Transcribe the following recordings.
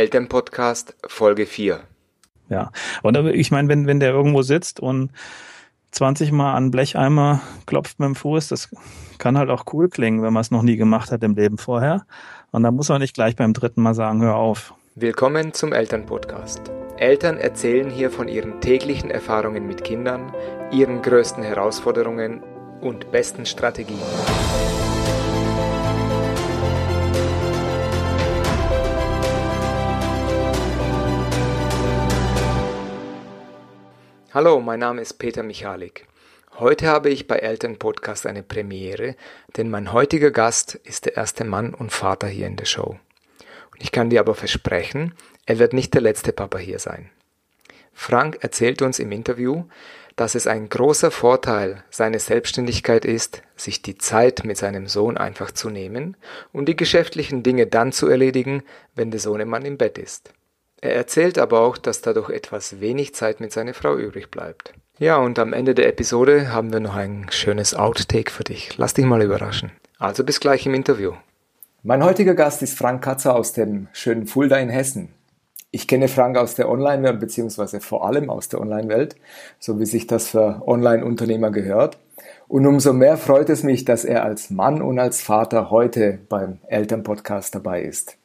Elternpodcast Folge 4. Ja, und ich meine, wenn, wenn der irgendwo sitzt und 20 Mal an Blecheimer klopft mit dem Fuß, das kann halt auch cool klingen, wenn man es noch nie gemacht hat im Leben vorher. Und da muss man nicht gleich beim dritten Mal sagen, hör auf. Willkommen zum Elternpodcast. Eltern erzählen hier von ihren täglichen Erfahrungen mit Kindern, ihren größten Herausforderungen und besten Strategien. Hallo, mein Name ist Peter Michalik. Heute habe ich bei Elternpodcast eine Premiere, denn mein heutiger Gast ist der erste Mann und Vater hier in der Show. Und ich kann dir aber versprechen, er wird nicht der letzte Papa hier sein. Frank erzählt uns im Interview, dass es ein großer Vorteil seiner Selbstständigkeit ist, sich die Zeit mit seinem Sohn einfach zu nehmen und die geschäftlichen Dinge dann zu erledigen, wenn der Sohnemann im Bett ist. Er erzählt aber auch, dass dadurch etwas wenig Zeit mit seiner Frau übrig bleibt. Ja, und am Ende der Episode haben wir noch ein schönes Outtake für dich. Lass dich mal überraschen. Also bis gleich im Interview. Mein heutiger Gast ist Frank Katzer aus dem schönen Fulda in Hessen. Ich kenne Frank aus der Online-Welt, beziehungsweise vor allem aus der Online-Welt, so wie sich das für Online-Unternehmer gehört. Und umso mehr freut es mich, dass er als Mann und als Vater heute beim Elternpodcast dabei ist.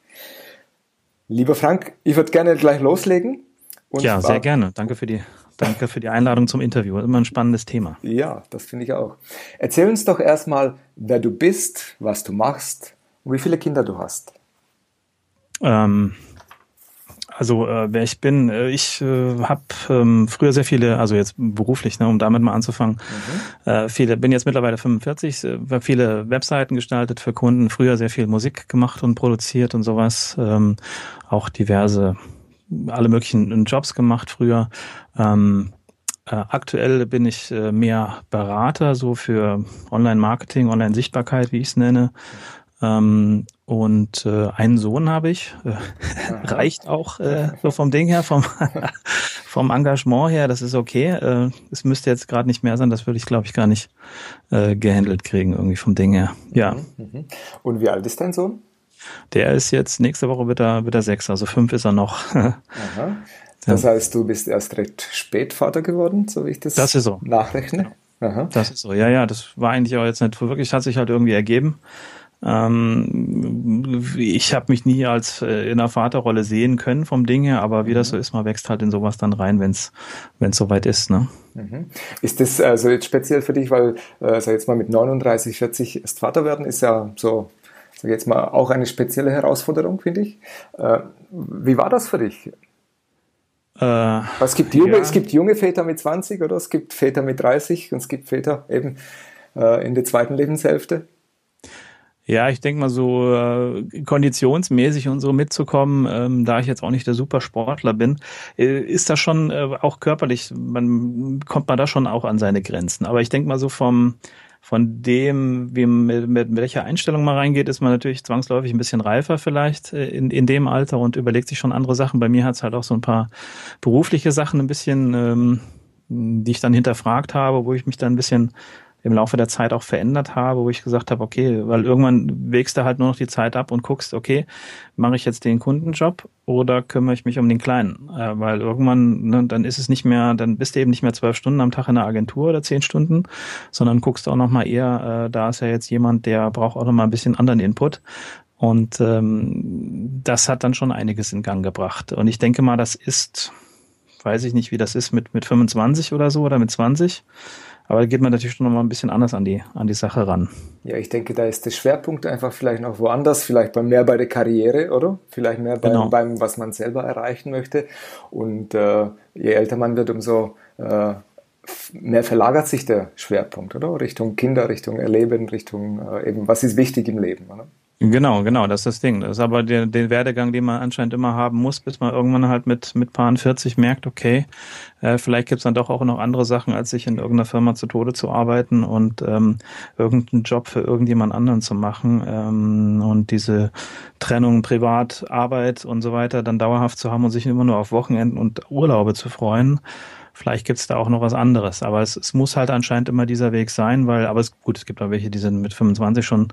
Lieber Frank, ich würde gerne gleich loslegen. ja, sehr gerne. Danke für die Danke für die Einladung zum Interview. Immer ein spannendes Thema. Ja, das finde ich auch. Erzähl uns doch erstmal, wer du bist, was du machst und wie viele Kinder du hast. Ähm, also äh, wer ich bin, äh, ich äh, habe ähm, früher sehr viele, also jetzt beruflich, ne, um damit mal anzufangen, mhm. äh, viele, bin jetzt mittlerweile 45, äh, viele Webseiten gestaltet für Kunden, früher sehr viel Musik gemacht und produziert und sowas, ähm, auch diverse, alle möglichen Jobs gemacht früher. Ähm, äh, aktuell bin ich äh, mehr Berater so für Online-Marketing, Online-Sichtbarkeit, wie ich es nenne. Ähm, und äh, einen Sohn habe ich. Äh, reicht auch äh, so vom Ding her, vom, vom Engagement her, das ist okay. Äh, es müsste jetzt gerade nicht mehr sein, das würde ich, glaube ich, gar nicht äh, gehandelt kriegen, irgendwie vom Ding her. Ja. Mhm, mhm. Und wie alt ist dein Sohn? Der ist jetzt, nächste Woche wird er, wird er sechs, also fünf ist er noch. Aha. Das heißt, du bist erst recht spät Vater geworden, so wie ich das, das ist so. nachrechne. Aha. Das ist so, ja, ja, das war eigentlich auch jetzt nicht wirklich, hat sich halt irgendwie ergeben. Ähm, ich habe mich nie als äh, in einer Vaterrolle sehen können vom Ding her, aber wie das so mhm. ist, man wächst halt in sowas dann rein, wenn es soweit ist. Ne? Mhm. Ist das also jetzt speziell für dich, weil sag jetzt mal mit 39, 40 erst Vater werden, ist ja so, sag jetzt mal auch eine spezielle Herausforderung, finde ich. Äh, wie war das für dich? Äh, es, gibt junge, ja. es gibt junge Väter mit 20 oder es gibt Väter mit 30 und es gibt Väter eben in der zweiten Lebenshälfte. Ja, ich denke mal so äh, konditionsmäßig und so mitzukommen, ähm, da ich jetzt auch nicht der Supersportler bin, äh, ist das schon äh, auch körperlich, man kommt man da schon auch an seine Grenzen. Aber ich denke mal so vom von dem, wie mit, mit welcher Einstellung man reingeht, ist man natürlich zwangsläufig ein bisschen reifer vielleicht äh, in, in dem Alter und überlegt sich schon andere Sachen. Bei mir hat es halt auch so ein paar berufliche Sachen ein bisschen, ähm, die ich dann hinterfragt habe, wo ich mich dann ein bisschen im Laufe der Zeit auch verändert habe, wo ich gesagt habe, okay, weil irgendwann wägst du halt nur noch die Zeit ab und guckst, okay, mache ich jetzt den Kundenjob oder kümmere ich mich um den Kleinen? Äh, weil irgendwann, ne, dann ist es nicht mehr, dann bist du eben nicht mehr zwölf Stunden am Tag in der Agentur oder zehn Stunden, sondern guckst auch nochmal eher, äh, da ist ja jetzt jemand, der braucht auch nochmal ein bisschen anderen Input. Und ähm, das hat dann schon einiges in Gang gebracht. Und ich denke mal, das ist, weiß ich nicht, wie das ist mit, mit 25 oder so oder mit 20. Aber da geht man natürlich schon noch mal ein bisschen anders an die, an die Sache ran. Ja, ich denke, da ist der Schwerpunkt einfach vielleicht noch woanders, vielleicht mehr bei der Karriere, oder? Vielleicht mehr beim, genau. beim was man selber erreichen möchte. Und äh, je älter man wird, umso äh, mehr verlagert sich der Schwerpunkt, oder? Richtung Kinder, Richtung Erleben, Richtung äh, eben, was ist wichtig im Leben, oder? Genau, genau, das ist das Ding. Das ist aber der, den Werdegang, den man anscheinend immer haben muss, bis man irgendwann halt mit, mit Paaren 40 merkt, okay, äh, vielleicht gibt's dann doch auch noch andere Sachen, als sich in irgendeiner Firma zu Tode zu arbeiten und ähm, irgendeinen Job für irgendjemand anderen zu machen ähm, und diese Trennung Privat, Arbeit und so weiter dann dauerhaft zu haben und sich immer nur auf Wochenenden und Urlaube zu freuen. Vielleicht gibt's da auch noch was anderes. Aber es, es muss halt anscheinend immer dieser Weg sein, weil, aber es, gut, es gibt auch welche, die sind mit 25 schon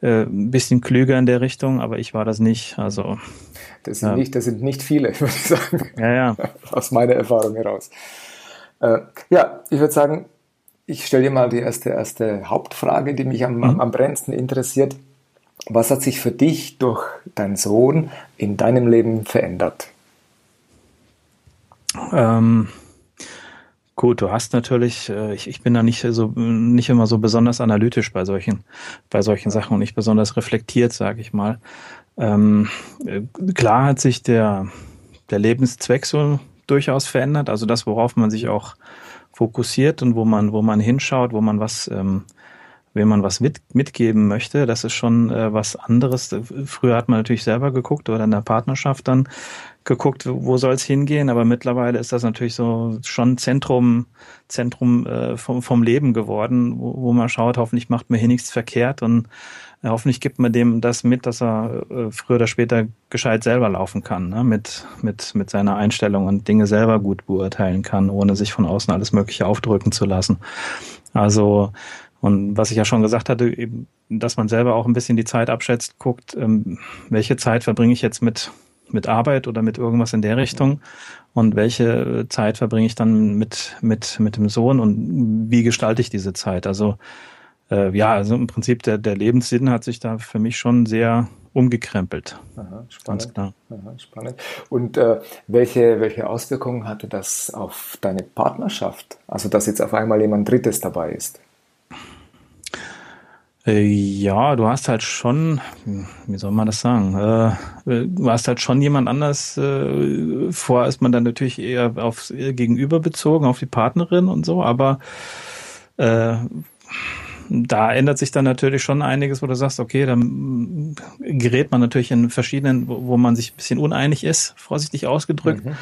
äh, ein bisschen klüger in der Richtung, aber ich war das nicht. Also das sind, ja. nicht, das sind nicht viele, würde ich sagen. Ja, ja. Aus meiner Erfahrung heraus. Äh, ja, ich würde sagen, ich stelle dir mal die erste, erste Hauptfrage, die mich am, mhm. am brennendsten interessiert. Was hat sich für dich durch deinen Sohn in deinem Leben verändert? Ähm, gut, du hast natürlich, äh, ich, ich bin da nicht so nicht immer so besonders analytisch bei solchen bei solchen Sachen und nicht besonders reflektiert, sage ich mal. Ähm, äh, klar hat sich der der Lebenszweck so durchaus verändert, also das, worauf man sich auch fokussiert und wo man wo man hinschaut, wo man was ähm, wenn man was mit, mitgeben möchte, das ist schon äh, was anderes. Früher hat man natürlich selber geguckt oder in der Partnerschaft dann geguckt, wo soll es hingehen, aber mittlerweile ist das natürlich so schon Zentrum, Zentrum äh, vom, vom Leben geworden, wo, wo man schaut, hoffentlich macht man hier nichts verkehrt und äh, hoffentlich gibt man dem das mit, dass er äh, früher oder später gescheit selber laufen kann, ne? mit, mit, mit seiner Einstellung und Dinge selber gut beurteilen kann, ohne sich von außen alles Mögliche aufdrücken zu lassen. Also und was ich ja schon gesagt hatte, eben, dass man selber auch ein bisschen die Zeit abschätzt, guckt, ähm, welche Zeit verbringe ich jetzt mit, mit Arbeit oder mit irgendwas in der Richtung und welche Zeit verbringe ich dann mit, mit, mit dem Sohn und wie gestalte ich diese Zeit? Also äh, ja, also im Prinzip der, der Lebenssinn hat sich da für mich schon sehr umgekrempelt. Aha, spannend. Aha, spannend. Und äh, welche, welche Auswirkungen hatte das auf deine Partnerschaft? Also dass jetzt auf einmal jemand Drittes dabei ist? Äh, ja, du hast halt schon, wie soll man das sagen, äh, äh, du hast halt schon jemand anders äh, vor, ist man dann natürlich eher aufs Gegenüber bezogen, auf die Partnerin und so, aber äh, da ändert sich dann natürlich schon einiges, wo du sagst, okay, dann gerät man natürlich in verschiedenen, wo, wo man sich ein bisschen uneinig ist, vorsichtig ausgedrückt, mhm.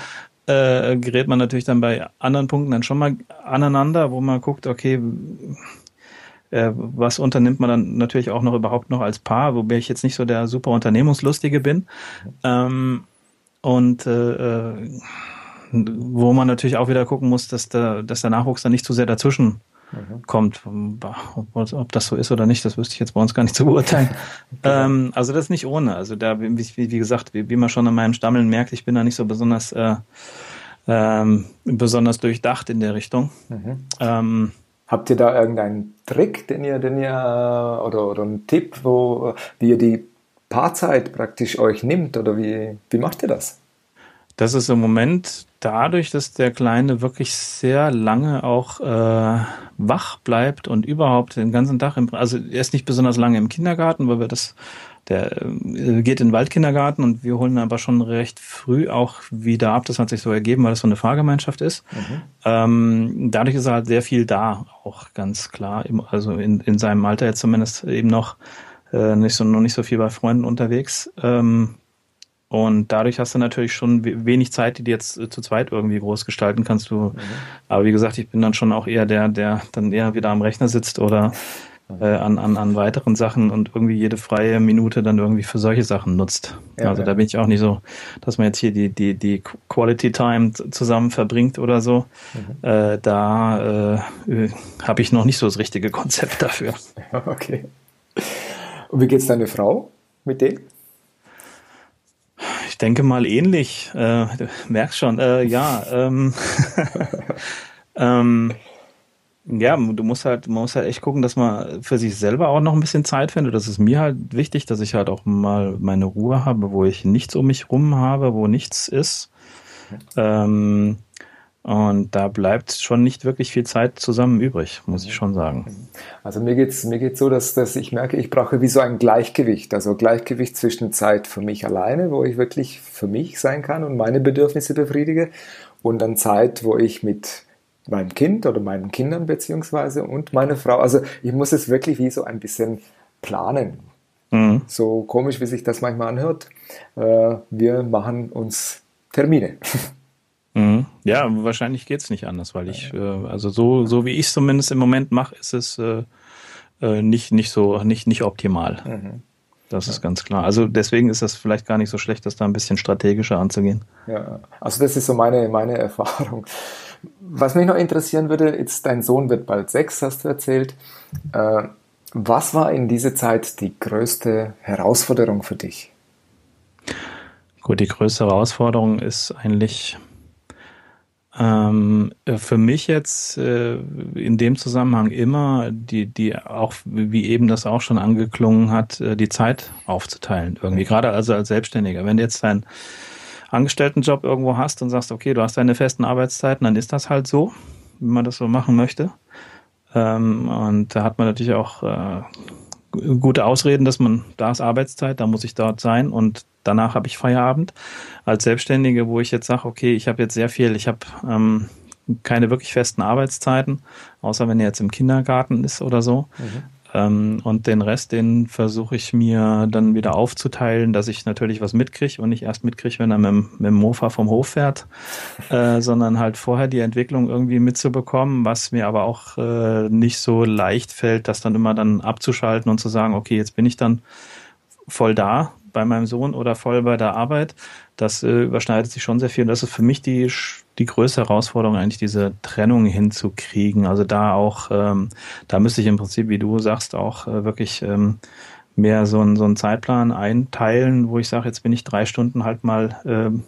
äh, gerät man natürlich dann bei anderen Punkten dann schon mal aneinander, wo man guckt, okay, äh, was unternimmt man dann natürlich auch noch überhaupt noch als Paar, wobei ich jetzt nicht so der super Unternehmungslustige bin. Ähm, und äh, äh, wo man natürlich auch wieder gucken muss, dass der, dass der Nachwuchs dann nicht zu sehr dazwischen mhm. kommt. Ob, ob, das so ist oder nicht, das wüsste ich jetzt bei uns gar nicht zu beurteilen. ähm, also das ist nicht ohne. Also da, wie, wie gesagt, wie, wie man schon an meinem Stammeln merkt, ich bin da nicht so besonders äh, ähm, besonders durchdacht in der Richtung. Mhm. Ähm, Habt ihr da irgendeinen Trick, den ihr, den ihr oder, oder einen Tipp, wo, wie ihr die Paarzeit praktisch euch nimmt oder wie, wie macht ihr das? Das ist im Moment dadurch, dass der Kleine wirklich sehr lange auch äh, wach bleibt und überhaupt den ganzen Tag, im, also er ist nicht besonders lange im Kindergarten, weil wir das der äh, geht in den Waldkindergarten und wir holen aber schon recht früh auch wieder ab. Das hat sich so ergeben, weil das so eine Fahrgemeinschaft ist. Mhm. Ähm, dadurch ist er halt sehr viel da, auch ganz klar. Also in, in seinem Alter jetzt zumindest eben noch äh, nicht so noch nicht so viel bei Freunden unterwegs. Ähm, und dadurch hast du natürlich schon wenig Zeit, die du jetzt äh, zu zweit irgendwie groß gestalten kannst. Du, mhm. aber wie gesagt, ich bin dann schon auch eher der, der dann eher wieder am Rechner sitzt oder äh, an, an, an weiteren Sachen und irgendwie jede freie Minute dann irgendwie für solche Sachen nutzt. Ja, also ja. da bin ich auch nicht so, dass man jetzt hier die, die, die Quality Time zusammen verbringt oder so. Mhm. Äh, da äh, habe ich noch nicht so das richtige Konzept dafür. Okay. Und wie geht's deine Frau mit dem? Ich denke mal ähnlich. Äh, du merkst schon, äh, ja. Ähm, ähm, ja, du musst halt, man muss halt echt gucken, dass man für sich selber auch noch ein bisschen Zeit findet. Das ist mir halt wichtig, dass ich halt auch mal meine Ruhe habe, wo ich nichts um mich rum habe, wo nichts ist. Ähm, und da bleibt schon nicht wirklich viel Zeit zusammen übrig, muss ich schon sagen. Also mir geht's mir geht's so, dass, dass ich merke, ich brauche wie so ein Gleichgewicht. Also Gleichgewicht zwischen Zeit für mich alleine, wo ich wirklich für mich sein kann und meine Bedürfnisse befriedige, und dann Zeit, wo ich mit meinem Kind oder meinen Kindern beziehungsweise und meine Frau. Also ich muss es wirklich wie so ein bisschen planen. Mhm. So komisch, wie sich das manchmal anhört. Äh, wir machen uns Termine. Mhm. Ja, wahrscheinlich geht es nicht anders, weil ich, äh, also so, so wie ich es zumindest im Moment mache, ist es äh, nicht, nicht so, nicht, nicht optimal. Mhm. Das ist ganz klar. Also deswegen ist das vielleicht gar nicht so schlecht, das da ein bisschen strategischer anzugehen. Ja, also das ist so meine, meine Erfahrung. Was mich noch interessieren würde, jetzt dein Sohn wird bald sechs, hast du erzählt. Äh, was war in dieser Zeit die größte Herausforderung für dich? Gut, die größte Herausforderung ist eigentlich ähm, für mich jetzt äh, in dem Zusammenhang immer die, die auch, wie eben das auch schon angeklungen hat, äh, die Zeit aufzuteilen irgendwie. Gerade also als Selbstständiger. Wenn jetzt deinen Angestelltenjob irgendwo hast und sagst, okay, du hast deine festen Arbeitszeiten, dann ist das halt so, wie man das so machen möchte. Ähm, und da hat man natürlich auch äh, gute Ausreden, dass man, da ist Arbeitszeit, da muss ich dort sein und danach habe ich Feierabend. Als Selbstständige, wo ich jetzt sage, okay, ich habe jetzt sehr viel, ich habe ähm, keine wirklich festen Arbeitszeiten, außer wenn er jetzt im Kindergarten ist oder so. Mhm. Ähm, und den Rest, den versuche ich mir dann wieder aufzuteilen, dass ich natürlich was mitkriege und nicht erst mitkriege, wenn er mit, mit dem Mofa vom Hof fährt, äh, sondern halt vorher die Entwicklung irgendwie mitzubekommen, was mir aber auch äh, nicht so leicht fällt, das dann immer dann abzuschalten und zu sagen, okay, jetzt bin ich dann voll da bei meinem Sohn oder voll bei der Arbeit. Das äh, überschneidet sich schon sehr viel. Und das ist für mich die, die größte Herausforderung, eigentlich diese Trennung hinzukriegen. Also da auch, ähm, da müsste ich im Prinzip, wie du sagst, auch äh, wirklich ähm, mehr so, ein, so einen Zeitplan einteilen, wo ich sage, jetzt bin ich drei Stunden halt mal ähm,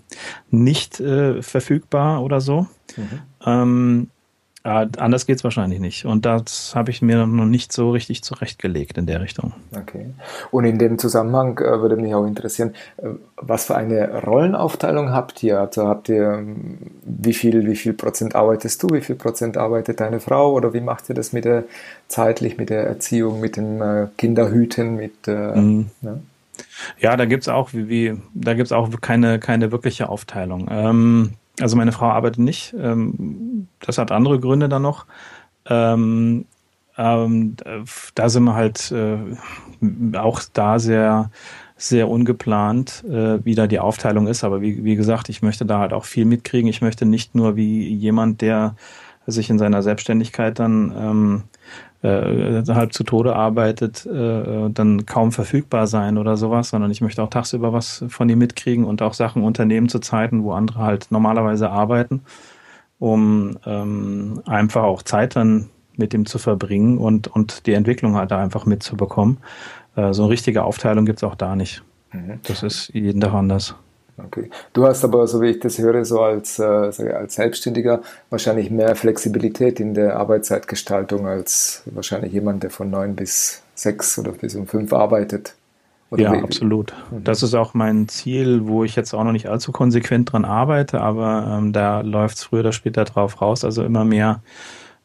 nicht äh, verfügbar oder so. Mhm. Ähm, ja, anders geht es wahrscheinlich nicht. Und das habe ich mir noch nicht so richtig zurechtgelegt in der Richtung. Okay. Und in dem Zusammenhang äh, würde mich auch interessieren, äh, was für eine Rollenaufteilung habt ihr? Also habt ihr, ähm, wie viel, wie viel Prozent arbeitest du, wie viel Prozent arbeitet deine Frau oder wie macht ihr das mit der zeitlich, mit der Erziehung, mit dem äh, Kinderhüten, mit äh, mhm. ja? ja? da gibt's auch wie, wie da gibt's auch keine, keine wirkliche Aufteilung. Ähm, also meine Frau arbeitet nicht. Ähm, das hat andere Gründe dann noch. Ähm, ähm, da sind wir halt äh, auch da sehr, sehr ungeplant, äh, wie da die Aufteilung ist. Aber wie, wie gesagt, ich möchte da halt auch viel mitkriegen. Ich möchte nicht nur wie jemand, der sich in seiner Selbstständigkeit dann ähm, äh, halb zu Tode arbeitet, äh, dann kaum verfügbar sein oder sowas, sondern ich möchte auch tagsüber was von ihm mitkriegen und auch Sachen unternehmen zu Zeiten, wo andere halt normalerweise arbeiten, um ähm, einfach auch Zeit dann mit ihm zu verbringen und, und die Entwicklung halt da einfach mitzubekommen. Äh, so eine richtige Aufteilung gibt's auch da nicht. Mhm. Das ist jeden Tag anders. Okay. Du hast aber, so wie ich das höre, so als, äh, als Selbstständiger wahrscheinlich mehr Flexibilität in der Arbeitszeitgestaltung als wahrscheinlich jemand, der von neun bis sechs oder bis um fünf arbeitet. Oder ja, wie? absolut. Mhm. Das ist auch mein Ziel, wo ich jetzt auch noch nicht allzu konsequent dran arbeite, aber ähm, da läuft es früher oder später drauf raus. Also immer mehr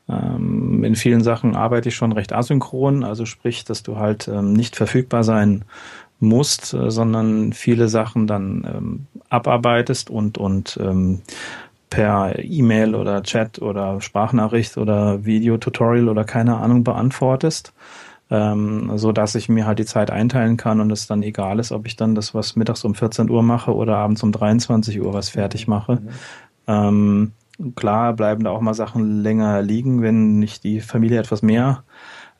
ähm, in vielen Sachen arbeite ich schon recht asynchron, also sprich, dass du halt ähm, nicht verfügbar sein musst, äh, sondern viele Sachen dann ähm, abarbeitest und, und ähm, per E-Mail oder Chat oder Sprachnachricht oder Videotutorial oder keine Ahnung beantwortest, ähm, so dass ich mir halt die Zeit einteilen kann und es dann egal ist, ob ich dann das was mittags um 14 Uhr mache oder abends um 23 Uhr was fertig mache. Mhm. Ähm, klar bleiben da auch mal Sachen länger liegen, wenn nicht die Familie etwas mehr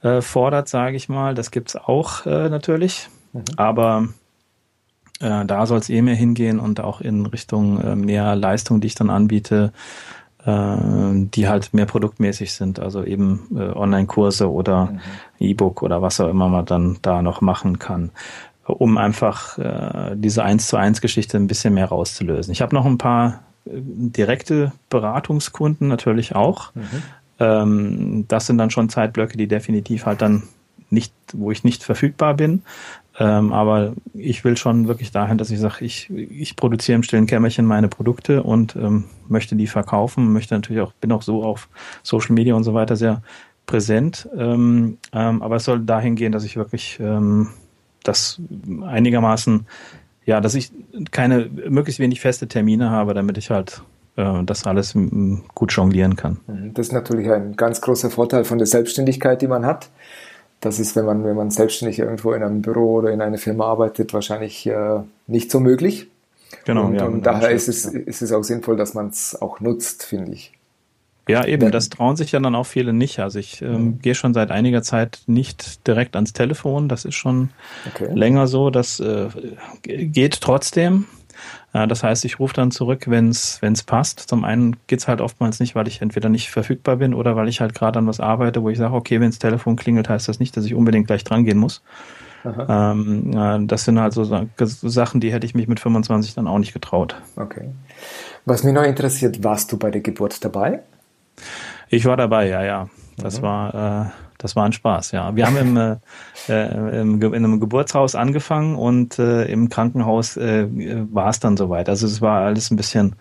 äh, fordert, sage ich mal. Das gibt's auch äh, natürlich. Mhm. Aber äh, da soll es eh mehr hingehen und auch in Richtung äh, mehr Leistung, die ich dann anbiete, äh, die halt mehr produktmäßig sind, also eben äh, Online-Kurse oder mhm. E-Book oder was auch immer man dann da noch machen kann, um einfach äh, diese eins zu eins Geschichte ein bisschen mehr rauszulösen. Ich habe noch ein paar äh, direkte Beratungskunden natürlich auch. Mhm. Ähm, das sind dann schon Zeitblöcke, die definitiv halt dann nicht, wo ich nicht verfügbar bin. Ähm, aber ich will schon wirklich dahin, dass ich sage, ich, ich produziere im stillen Kämmerchen meine Produkte und ähm, möchte die verkaufen, möchte natürlich auch, bin auch so auf Social Media und so weiter sehr präsent. Ähm, ähm, aber es soll dahin gehen, dass ich wirklich ähm, das einigermaßen, ja, dass ich keine, möglichst wenig feste Termine habe, damit ich halt äh, das alles gut jonglieren kann. Das ist natürlich ein ganz großer Vorteil von der Selbstständigkeit, die man hat das ist, wenn man, wenn man selbstständig irgendwo in einem Büro oder in einer Firma arbeitet, wahrscheinlich äh, nicht so möglich. Genau. Und, ja, und daher ist es, ist es auch sinnvoll, dass man es auch nutzt, finde ich. Ja, eben, das trauen sich ja dann auch viele nicht. Also ich ähm, gehe schon seit einiger Zeit nicht direkt ans Telefon. Das ist schon okay. länger so. Das äh, geht trotzdem. Äh, das heißt, ich rufe dann zurück, wenn es passt. Zum einen geht's halt oftmals nicht, weil ich entweder nicht verfügbar bin oder weil ich halt gerade an was arbeite, wo ich sage, okay, wenn das Telefon klingelt, heißt das nicht, dass ich unbedingt gleich dran gehen muss. Ähm, äh, das sind halt so Sachen, die hätte ich mich mit 25 dann auch nicht getraut. Okay. Was mich noch interessiert, warst du bei der Geburt dabei? Ich war dabei, ja, ja. Das mhm. war, äh, das war ein Spaß, ja. Wir haben im, äh, äh im, in einem Geburtshaus angefangen und äh, im Krankenhaus äh, war es dann soweit. Also es war alles ein bisschen,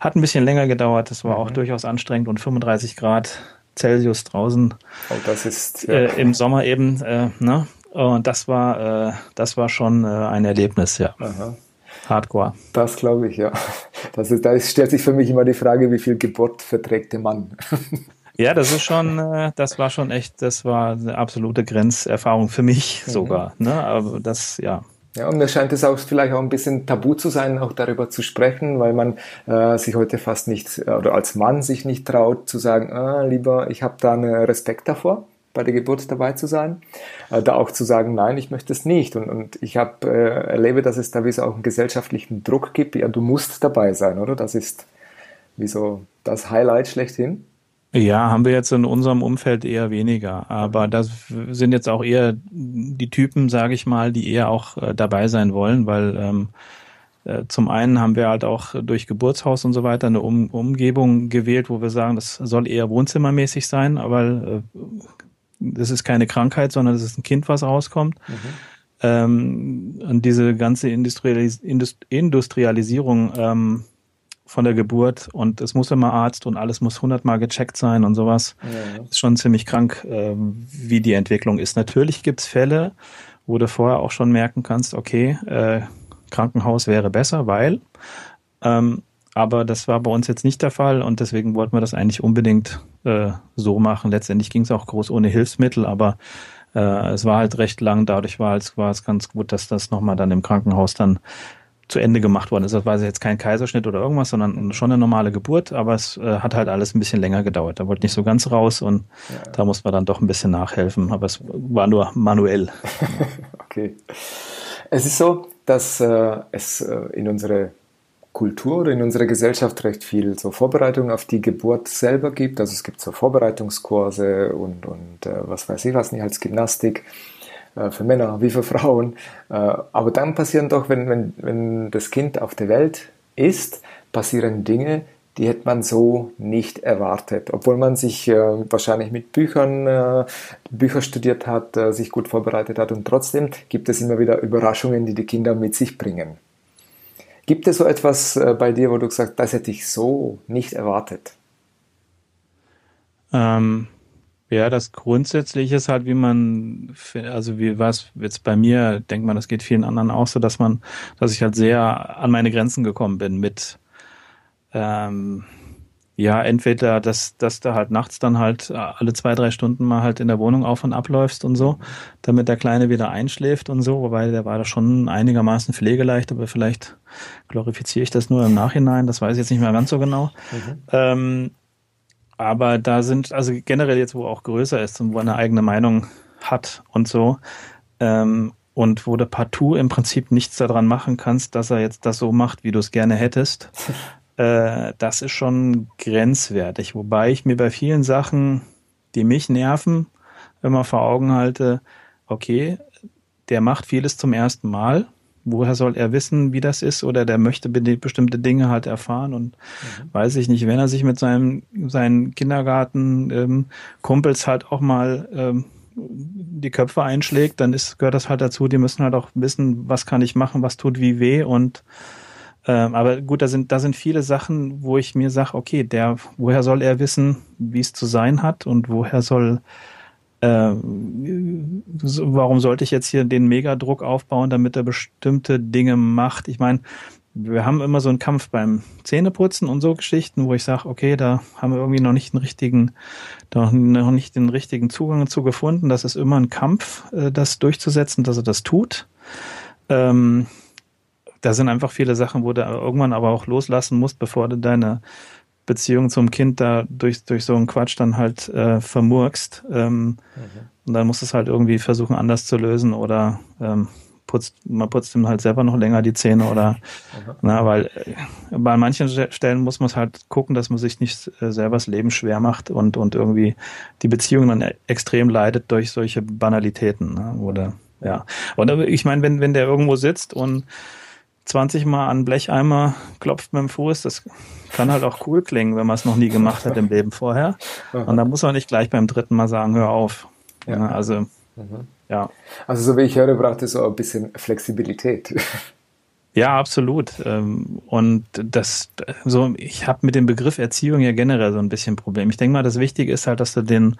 hat ein bisschen länger gedauert. Es war mhm. auch durchaus anstrengend und 35 Grad Celsius draußen. Oh, das ist ja. äh, im Sommer eben, äh, ne? Und das war, äh, das war schon äh, ein Erlebnis, ja. Aha. Hardcore. Das glaube ich, ja. Das ist, da stellt sich für mich immer die Frage, wie viel Geburt verträgt der Mann. Ja, das ist schon, äh, das war schon echt, das war eine absolute Grenzerfahrung für mich mhm. sogar. Ne? Aber das, ja. Ja, und mir scheint es auch vielleicht auch ein bisschen tabu zu sein, auch darüber zu sprechen, weil man äh, sich heute fast nicht, oder als Mann sich nicht traut zu sagen, ah, lieber, ich habe da einen Respekt davor bei der Geburt dabei zu sein, äh, da auch zu sagen, nein, ich möchte es nicht. Und, und ich hab, äh, erlebe, dass es da wie so auch einen gesellschaftlichen Druck gibt, ja, du musst dabei sein, oder? Das ist wie so das Highlight schlechthin. Ja, haben wir jetzt in unserem Umfeld eher weniger. Aber das sind jetzt auch eher die Typen, sage ich mal, die eher auch äh, dabei sein wollen, weil ähm, äh, zum einen haben wir halt auch durch Geburtshaus und so weiter eine um Umgebung gewählt, wo wir sagen, das soll eher wohnzimmermäßig sein, aber äh, das ist keine Krankheit, sondern es ist ein Kind, was rauskommt. Mhm. Ähm, und diese ganze Industrialis Industrialisierung ähm, von der Geburt und es muss immer Arzt und alles muss hundertmal gecheckt sein und sowas, ja, ist schon ziemlich krank, ähm, wie die Entwicklung ist. Natürlich gibt's Fälle, wo du vorher auch schon merken kannst, okay, äh, Krankenhaus wäre besser, weil ähm, aber das war bei uns jetzt nicht der Fall und deswegen wollten wir das eigentlich unbedingt äh, so machen. Letztendlich ging es auch groß ohne Hilfsmittel, aber äh, es war halt recht lang. Dadurch war es, war es ganz gut, dass das nochmal dann im Krankenhaus dann zu Ende gemacht worden ist. Das war jetzt kein Kaiserschnitt oder irgendwas, sondern schon eine normale Geburt, aber es äh, hat halt alles ein bisschen länger gedauert. Da wollte nicht so ganz raus und ja. da musste man dann doch ein bisschen nachhelfen, aber es war nur manuell. okay. Es ist so, dass äh, es äh, in unsere Kultur oder in unserer Gesellschaft recht viel so Vorbereitung auf die Geburt selber gibt. Also es gibt so Vorbereitungskurse und, und äh, was weiß ich was nicht als Gymnastik für Männer wie für Frauen. Äh, aber dann passieren doch, wenn, wenn, wenn das Kind auf der Welt ist, passieren Dinge, die hätte man so nicht erwartet. Obwohl man sich äh, wahrscheinlich mit Büchern, äh, Bücher studiert hat, äh, sich gut vorbereitet hat und trotzdem gibt es immer wieder Überraschungen, die die Kinder mit sich bringen. Gibt es so etwas äh, bei dir, wo du gesagt hast, das hätte ich so nicht erwartet? Ähm, ja, das Grundsätzliche ist halt, wie man, also wie was jetzt bei mir, denkt man, das geht vielen anderen auch so, dass man, dass ich halt sehr an meine Grenzen gekommen bin mit, ähm, ja, entweder, dass, dass du halt nachts dann halt äh, alle zwei, drei Stunden mal halt in der Wohnung auf und abläufst und so, damit der Kleine wieder einschläft und so, wobei der war da schon einigermaßen pflegeleicht, aber vielleicht glorifiziere ich das nur im Nachhinein, das weiß ich jetzt nicht mehr ganz so genau. Mhm. Ähm, aber da sind, also generell jetzt, wo auch größer ist und wo er eine eigene Meinung hat und so, ähm, und wo du partout im Prinzip nichts daran machen kannst, dass er jetzt das so macht, wie du es gerne hättest, äh, das ist schon grenzwertig. Wobei ich mir bei vielen Sachen, die mich nerven, immer vor Augen halte, okay, der macht vieles zum ersten Mal. Woher soll er wissen, wie das ist? Oder der möchte bestimmte Dinge halt erfahren und mhm. weiß ich nicht, wenn er sich mit seinem, seinen Kindergarten ähm, Kumpels halt auch mal ähm, die Köpfe einschlägt, dann ist, gehört das halt dazu. Die müssen halt auch wissen, was kann ich machen, was tut wie weh und ähm, aber gut, da sind, da sind viele Sachen, wo ich mir sage, okay, der, woher soll er wissen, wie es zu sein hat und woher soll, warum sollte ich jetzt hier den Megadruck aufbauen, damit er bestimmte Dinge macht? Ich meine, wir haben immer so einen Kampf beim Zähneputzen und so Geschichten, wo ich sage, okay, da haben wir irgendwie noch nicht den richtigen, noch nicht den richtigen Zugang dazu gefunden. Das ist immer ein Kampf, äh, das durchzusetzen, dass er das tut. Ähm, da sind einfach viele Sachen, wo du irgendwann aber auch loslassen musst, bevor du deine Beziehung zum Kind da durch, durch so einen Quatsch dann halt äh, vermurkst. Ähm, mhm. Und dann musst du es halt irgendwie versuchen, anders zu lösen oder ähm, putzt, man putzt ihm halt selber noch länger die Zähne oder mhm. na, weil äh, bei manchen Stellen muss man halt gucken, dass man sich nicht äh, selber das Leben schwer macht und, und irgendwie die Beziehung dann extrem leidet durch solche Banalitäten. Ne? Oder ja. Und ich meine, wenn, wenn der irgendwo sitzt und 20 Mal an Blecheimer klopft mit dem Fuß, das kann halt auch cool klingen, wenn man es noch nie gemacht hat im Leben vorher. Und dann muss man nicht gleich beim dritten Mal sagen, hör auf. Ja. Also, mhm. ja. Also, so wie ich höre, braucht es so ein bisschen Flexibilität. Ja, absolut. Ähm, und das, so, ich habe mit dem Begriff Erziehung ja generell so ein bisschen Problem. Ich denke mal, das Wichtige ist halt, dass du den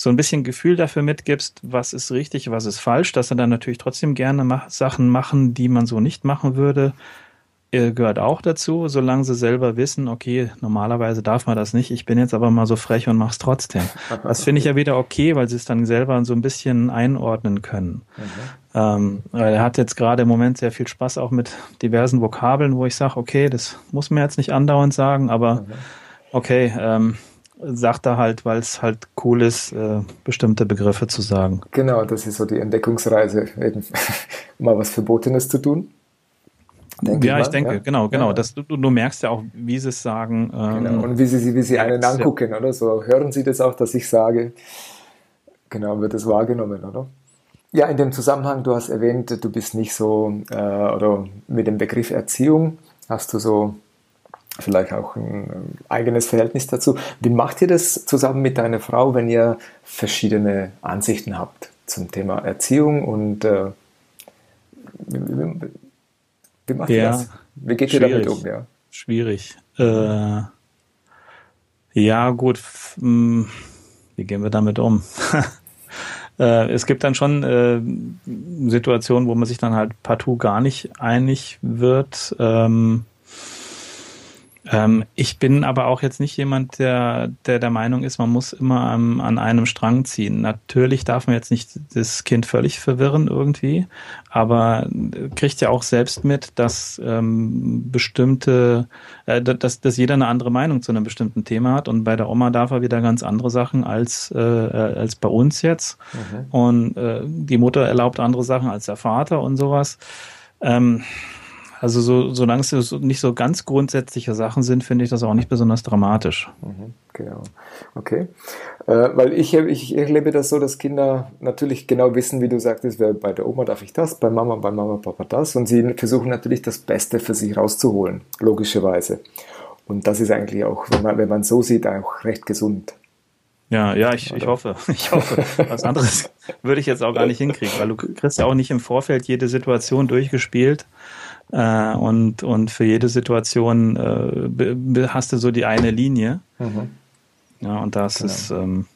so ein bisschen Gefühl dafür mitgibst, was ist richtig, was ist falsch, dass er dann natürlich trotzdem gerne mach, Sachen machen, die man so nicht machen würde, äh, gehört auch dazu, solange sie selber wissen, okay, normalerweise darf man das nicht, ich bin jetzt aber mal so frech und mach's trotzdem. Das finde ich ja wieder okay, weil sie es dann selber so ein bisschen einordnen können. Mhm. Ähm, er hat jetzt gerade im Moment sehr viel Spaß auch mit diversen Vokabeln, wo ich sage, okay, das muss man jetzt nicht andauernd sagen, aber mhm. okay, ähm, sagt er halt, weil es halt cool ist, äh, bestimmte Begriffe zu sagen. Genau, das ist so die Entdeckungsreise, eben mal was Verbotenes zu tun. Denke ja, ich, ich denke, ja. genau, genau. Ja. Das, du, du, merkst ja auch, wie sie es sagen. Ähm, genau. Und wie sie, wie sie einen angucken, oder? So hören sie das auch, dass ich sage. Genau, wird es wahrgenommen, oder? Ja, in dem Zusammenhang, du hast erwähnt, du bist nicht so, äh, oder mit dem Begriff Erziehung hast du so vielleicht auch ein eigenes Verhältnis dazu. Wie macht ihr das zusammen mit deiner Frau, wenn ihr verschiedene Ansichten habt zum Thema Erziehung und äh, wie, wie, macht ja, ihr das? Wie geht ihr damit um? Ja? Schwierig. Äh, ja, gut. Hm, wie gehen wir damit um? Äh, es gibt dann schon äh, Situationen, wo man sich dann halt partout gar nicht einig wird. Ähm, ähm, ich bin aber auch jetzt nicht jemand, der, der der Meinung ist, man muss immer an, an einem Strang ziehen. Natürlich darf man jetzt nicht das Kind völlig verwirren irgendwie, aber kriegt ja auch selbst mit, dass ähm, bestimmte, äh, dass, dass jeder eine andere Meinung zu einem bestimmten Thema hat und bei der Oma darf er wieder ganz andere Sachen als, äh, als bei uns jetzt. Mhm. Und äh, die Mutter erlaubt andere Sachen als der Vater und sowas. Ähm, also so, solange es nicht so ganz grundsätzliche Sachen sind, finde ich das auch nicht besonders dramatisch. Mhm, genau. Okay. Äh, weil ich, ich erlebe das so, dass Kinder natürlich genau wissen, wie du sagtest, bei der Oma darf ich das, bei Mama, bei Mama, Papa das. Und sie versuchen natürlich das Beste für sich rauszuholen, logischerweise. Und das ist eigentlich auch, wenn man, wenn man so sieht, auch recht gesund. Ja, ja, ich, ich hoffe. Ich hoffe. Was anderes würde ich jetzt auch gar nicht hinkriegen, weil du kriegst ja auch nicht im Vorfeld jede Situation durchgespielt. Äh, und, und für jede Situation äh, hast du so die eine Linie. Mhm. Ja, und das genau. ist, ähm,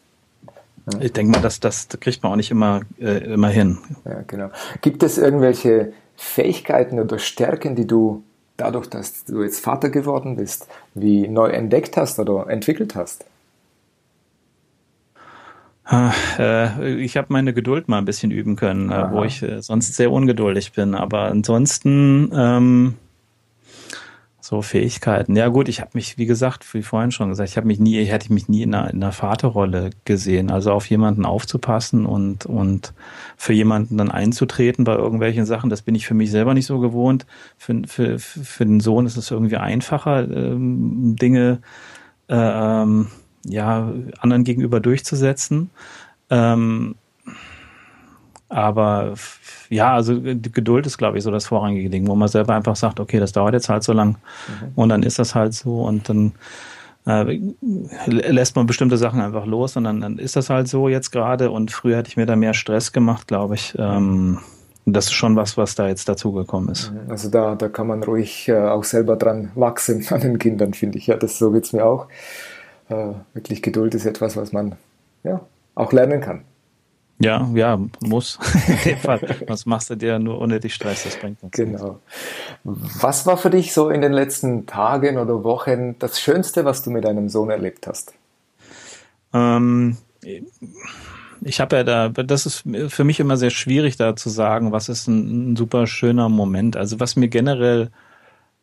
ja. ich denke mal, das, das kriegt man auch nicht immer, äh, immer hin. Ja, genau. Gibt es irgendwelche Fähigkeiten oder Stärken, die du dadurch, dass du jetzt Vater geworden bist, wie neu entdeckt hast oder entwickelt hast? Äh, ich habe meine Geduld mal ein bisschen üben können, Aha. wo ich äh, sonst sehr ungeduldig bin. Aber ansonsten ähm, so Fähigkeiten. Ja gut, ich habe mich, wie gesagt, wie vorhin schon gesagt, ich habe mich nie, hätte ich mich nie in einer, in einer Vaterrolle gesehen. Also auf jemanden aufzupassen und und für jemanden dann einzutreten bei irgendwelchen Sachen, das bin ich für mich selber nicht so gewohnt. Für für für den Sohn ist es irgendwie einfacher, ähm, Dinge äh, ähm, ja, anderen gegenüber durchzusetzen. Ähm, aber ja, also die Geduld ist, glaube ich, so das vorrangige Ding, wo man selber einfach sagt, okay, das dauert jetzt halt so lang mhm. und dann ist das halt so und dann äh, lässt man bestimmte Sachen einfach los und dann, dann ist das halt so jetzt gerade und früher hätte ich mir da mehr Stress gemacht, glaube ich. Ähm, das ist schon was, was da jetzt dazugekommen ist. Mhm. Also da, da kann man ruhig äh, auch selber dran wachsen an den Kindern, finde ich. Ja, das so geht's mir auch äh, wirklich Geduld ist etwas, was man ja auch lernen kann. Ja, ja, muss. In dem Fall. Was machst du dir nur unnötig Stress? Das bringt uns Genau. Was war für dich so in den letzten Tagen oder Wochen das Schönste, was du mit deinem Sohn erlebt hast? Ähm, ich habe ja da, das ist für mich immer sehr schwierig da zu sagen, was ist ein, ein super schöner Moment. Also was mir generell,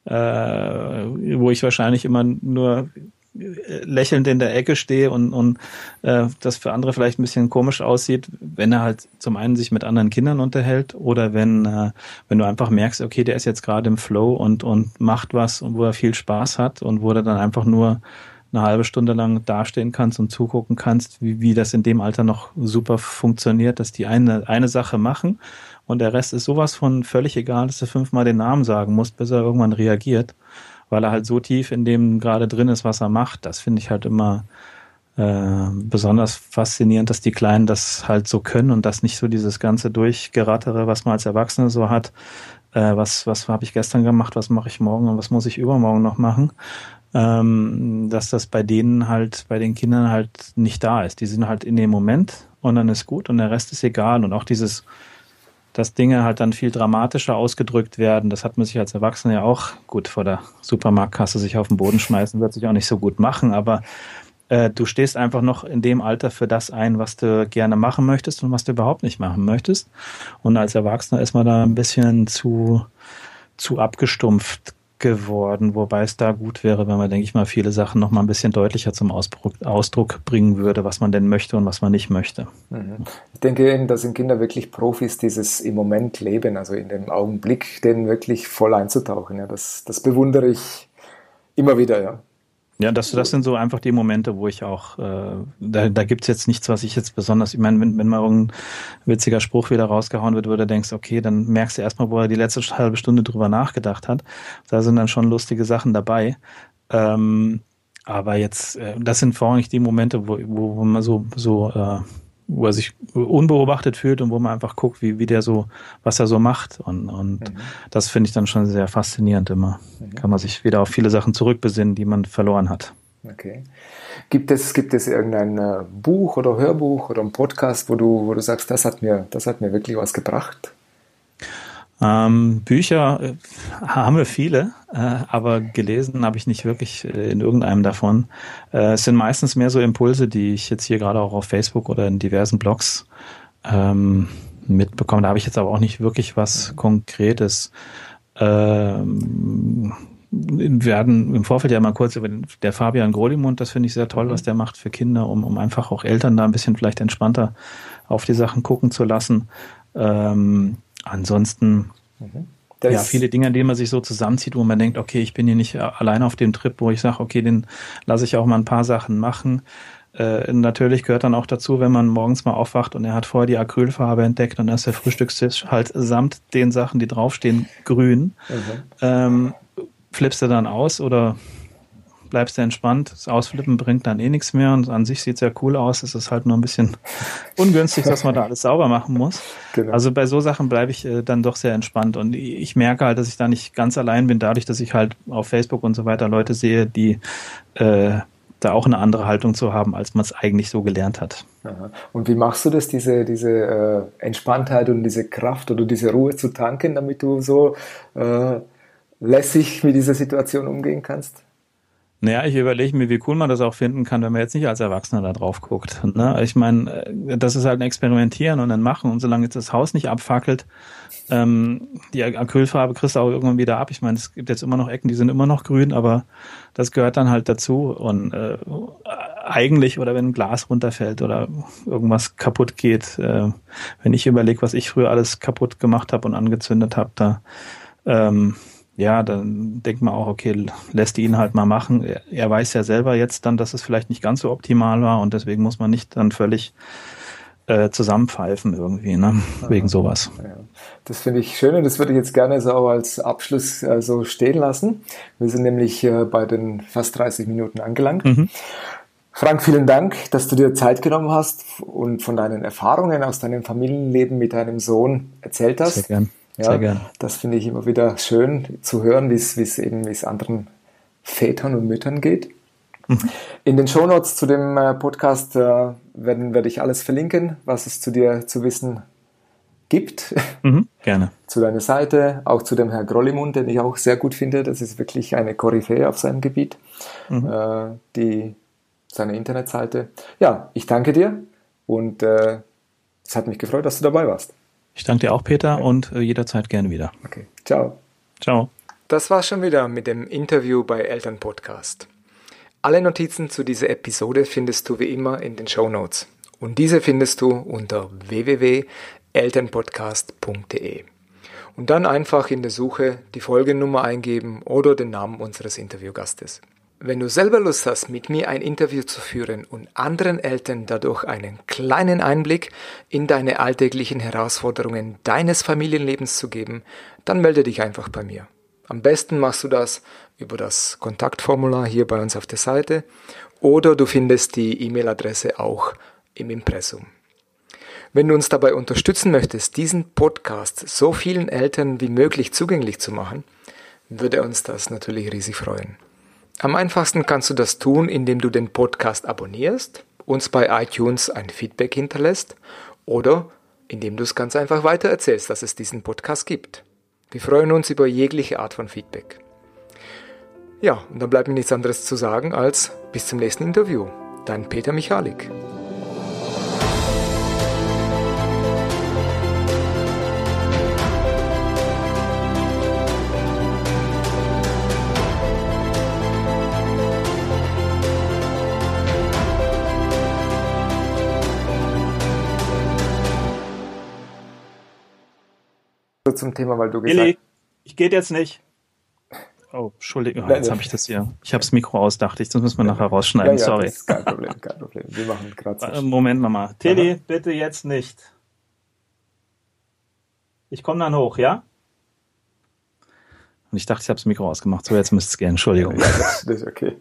äh, wo ich wahrscheinlich immer nur lächelnd in der Ecke stehe und, und äh, das für andere vielleicht ein bisschen komisch aussieht, wenn er halt zum einen sich mit anderen Kindern unterhält oder wenn, äh, wenn du einfach merkst, okay, der ist jetzt gerade im Flow und, und macht was und wo er viel Spaß hat und wo er dann einfach nur eine halbe Stunde lang dastehen kannst und zugucken kannst, wie, wie das in dem Alter noch super funktioniert, dass die eine, eine Sache machen und der Rest ist sowas von völlig egal, dass du fünfmal den Namen sagen musst, bis er irgendwann reagiert weil er halt so tief in dem gerade drin ist, was er macht. Das finde ich halt immer äh, besonders faszinierend, dass die Kleinen das halt so können und das nicht so dieses ganze Durchgerattere, was man als Erwachsene so hat. Äh, was was habe ich gestern gemacht, was mache ich morgen und was muss ich übermorgen noch machen? Ähm, dass das bei denen halt, bei den Kindern halt nicht da ist. Die sind halt in dem Moment und dann ist gut und der Rest ist egal. Und auch dieses dass Dinge halt dann viel dramatischer ausgedrückt werden. Das hat man sich als Erwachsener ja auch gut vor der Supermarktkasse sich auf den Boden schmeißen, wird sich auch nicht so gut machen, aber äh, du stehst einfach noch in dem Alter für das ein, was du gerne machen möchtest und was du überhaupt nicht machen möchtest. Und als Erwachsener ist man da ein bisschen zu, zu abgestumpft geworden, wobei es da gut wäre, wenn man, denke ich mal, viele Sachen noch mal ein bisschen deutlicher zum Ausdruck, Ausdruck bringen würde, was man denn möchte und was man nicht möchte. Mhm. Ich denke eben, da sind Kinder wirklich Profis, dieses im Moment leben, also in dem Augenblick, den wirklich voll einzutauchen. Ja, das, das bewundere ich immer wieder, ja. Ja, das, das sind so einfach die Momente, wo ich auch, äh, da, da gibt's jetzt nichts, was ich jetzt besonders, ich meine, wenn, wenn mal irgendein witziger Spruch wieder rausgehauen wird, wo du denkst, okay, dann merkst du erstmal, wo er die letzte halbe Stunde drüber nachgedacht hat. Da sind dann schon lustige Sachen dabei. Ähm, aber jetzt, äh, das sind vorrangig die Momente, wo, wo, wo man so, so äh, wo er sich unbeobachtet fühlt und wo man einfach guckt, wie, wie der so, was er so macht. Und, und mhm. das finde ich dann schon sehr faszinierend immer. Mhm. Kann man sich wieder auf viele Sachen zurückbesinnen, die man verloren hat. Okay. Gibt es, gibt es irgendein äh, Buch oder Hörbuch oder ein Podcast, wo du, wo du sagst, das hat mir, das hat mir wirklich was gebracht? Ähm, Bücher äh, haben wir viele, äh, aber gelesen habe ich nicht wirklich äh, in irgendeinem davon. Äh, es sind meistens mehr so Impulse, die ich jetzt hier gerade auch auf Facebook oder in diversen Blogs ähm, mitbekomme. Da habe ich jetzt aber auch nicht wirklich was Konkretes. Ähm, wir hatten im Vorfeld ja mal kurz über den, der Fabian Grolimund, das finde ich sehr toll, was der macht für Kinder, um, um einfach auch Eltern da ein bisschen vielleicht entspannter auf die Sachen gucken zu lassen. Ähm, Ansonsten, mhm. ja, viele Dinge, an denen man sich so zusammenzieht, wo man denkt, okay, ich bin hier nicht alleine auf dem Trip, wo ich sage, okay, den lasse ich auch mal ein paar Sachen machen. Äh, natürlich gehört dann auch dazu, wenn man morgens mal aufwacht und er hat vorher die Acrylfarbe entdeckt und dann ist der Frühstückstisch halt samt den Sachen, die draufstehen, grün. Mhm. Ähm, flippst du dann aus oder bleibst du entspannt. Das Ausflippen bringt dann eh nichts mehr und an sich sieht es ja cool aus. Es ist halt nur ein bisschen ungünstig, dass man da alles sauber machen muss. Genau. Also bei so Sachen bleibe ich äh, dann doch sehr entspannt und ich merke halt, dass ich da nicht ganz allein bin, dadurch, dass ich halt auf Facebook und so weiter Leute sehe, die äh, da auch eine andere Haltung zu haben, als man es eigentlich so gelernt hat. Aha. Und wie machst du das, diese, diese äh, Entspanntheit und diese Kraft oder diese Ruhe zu tanken, damit du so äh, lässig mit dieser Situation umgehen kannst? Naja, ich überlege mir, wie cool man das auch finden kann, wenn man jetzt nicht als Erwachsener da drauf guckt. Ne? Ich meine, äh, das ist halt ein Experimentieren und ein Machen und solange jetzt das Haus nicht abfackelt, ähm, die Acrylfarbe kriegst du auch irgendwann wieder ab. Ich meine, es gibt jetzt immer noch Ecken, die sind immer noch grün, aber das gehört dann halt dazu. Und äh, eigentlich, oder wenn ein Glas runterfällt oder irgendwas kaputt geht, äh, wenn ich überlege, was ich früher alles kaputt gemacht habe und angezündet habe, da ähm, ja, dann denkt man auch, okay, lässt ihn halt mal machen. Er weiß ja selber jetzt dann, dass es vielleicht nicht ganz so optimal war und deswegen muss man nicht dann völlig äh, zusammenpfeifen irgendwie, ne? wegen sowas. Ja. Das finde ich schön und das würde ich jetzt gerne so als Abschluss äh, so stehen lassen. Wir sind nämlich äh, bei den fast 30 Minuten angelangt. Mhm. Frank, vielen Dank, dass du dir Zeit genommen hast und von deinen Erfahrungen aus deinem Familienleben mit deinem Sohn erzählt hast. Sehr gern. Ja, Sehr gern. Das finde ich immer wieder schön zu hören, wie es eben wie es anderen Vätern und Müttern geht. Mhm. In den Shownotes zu dem äh, Podcast äh, werden, werde ich alles verlinken, was es zu dir zu wissen gibt. Mhm, gerne. zu deiner Seite, auch zu dem Herrn Grollimund, den ich auch sehr gut finde. Das ist wirklich eine Koryphäe auf seinem Gebiet. Mhm. Äh, die, seine Internetseite. Ja, ich danke dir und äh, es hat mich gefreut, dass du dabei warst. Ich danke dir auch, Peter, und äh, jederzeit gerne wieder. Okay, ciao. Ciao. Das war's schon wieder mit dem Interview bei Elternpodcast. Alle Notizen zu dieser Episode findest du wie immer in den Show Notes. Und diese findest du unter www.elternpodcast.de. Und dann einfach in der Suche die Folgennummer eingeben oder den Namen unseres Interviewgastes. Wenn du selber Lust hast, mit mir ein Interview zu führen und anderen Eltern dadurch einen kleinen Einblick in deine alltäglichen Herausforderungen deines Familienlebens zu geben, dann melde dich einfach bei mir. Am besten machst du das über das Kontaktformular hier bei uns auf der Seite oder du findest die E-Mail-Adresse auch im Impressum. Wenn du uns dabei unterstützen möchtest, diesen Podcast so vielen Eltern wie möglich zugänglich zu machen, würde uns das natürlich riesig freuen. Am einfachsten kannst du das tun, indem du den Podcast abonnierst, uns bei iTunes ein Feedback hinterlässt oder indem du es ganz einfach weitererzählst, dass es diesen Podcast gibt. Wir freuen uns über jegliche Art von Feedback. Ja, und dann bleibt mir nichts anderes zu sagen als bis zum nächsten Interview. Dein Peter Michalik. Zum Thema, weil du gesagt hast. ich geht jetzt nicht. Oh, Entschuldigung, jetzt habe ich das hier. Ich habe das Mikro aus, dachte ich, das müssen wir nachher rausschneiden. Ja, ja, Sorry. kein Problem, kein Problem. Wir machen gerade Moment nochmal. Tilly, bitte jetzt nicht. Ich komme dann hoch, ja? Und ich dachte, ich habe das Mikro ausgemacht. So, jetzt müsste es gehen. Entschuldigung. Ja, das, das ist okay.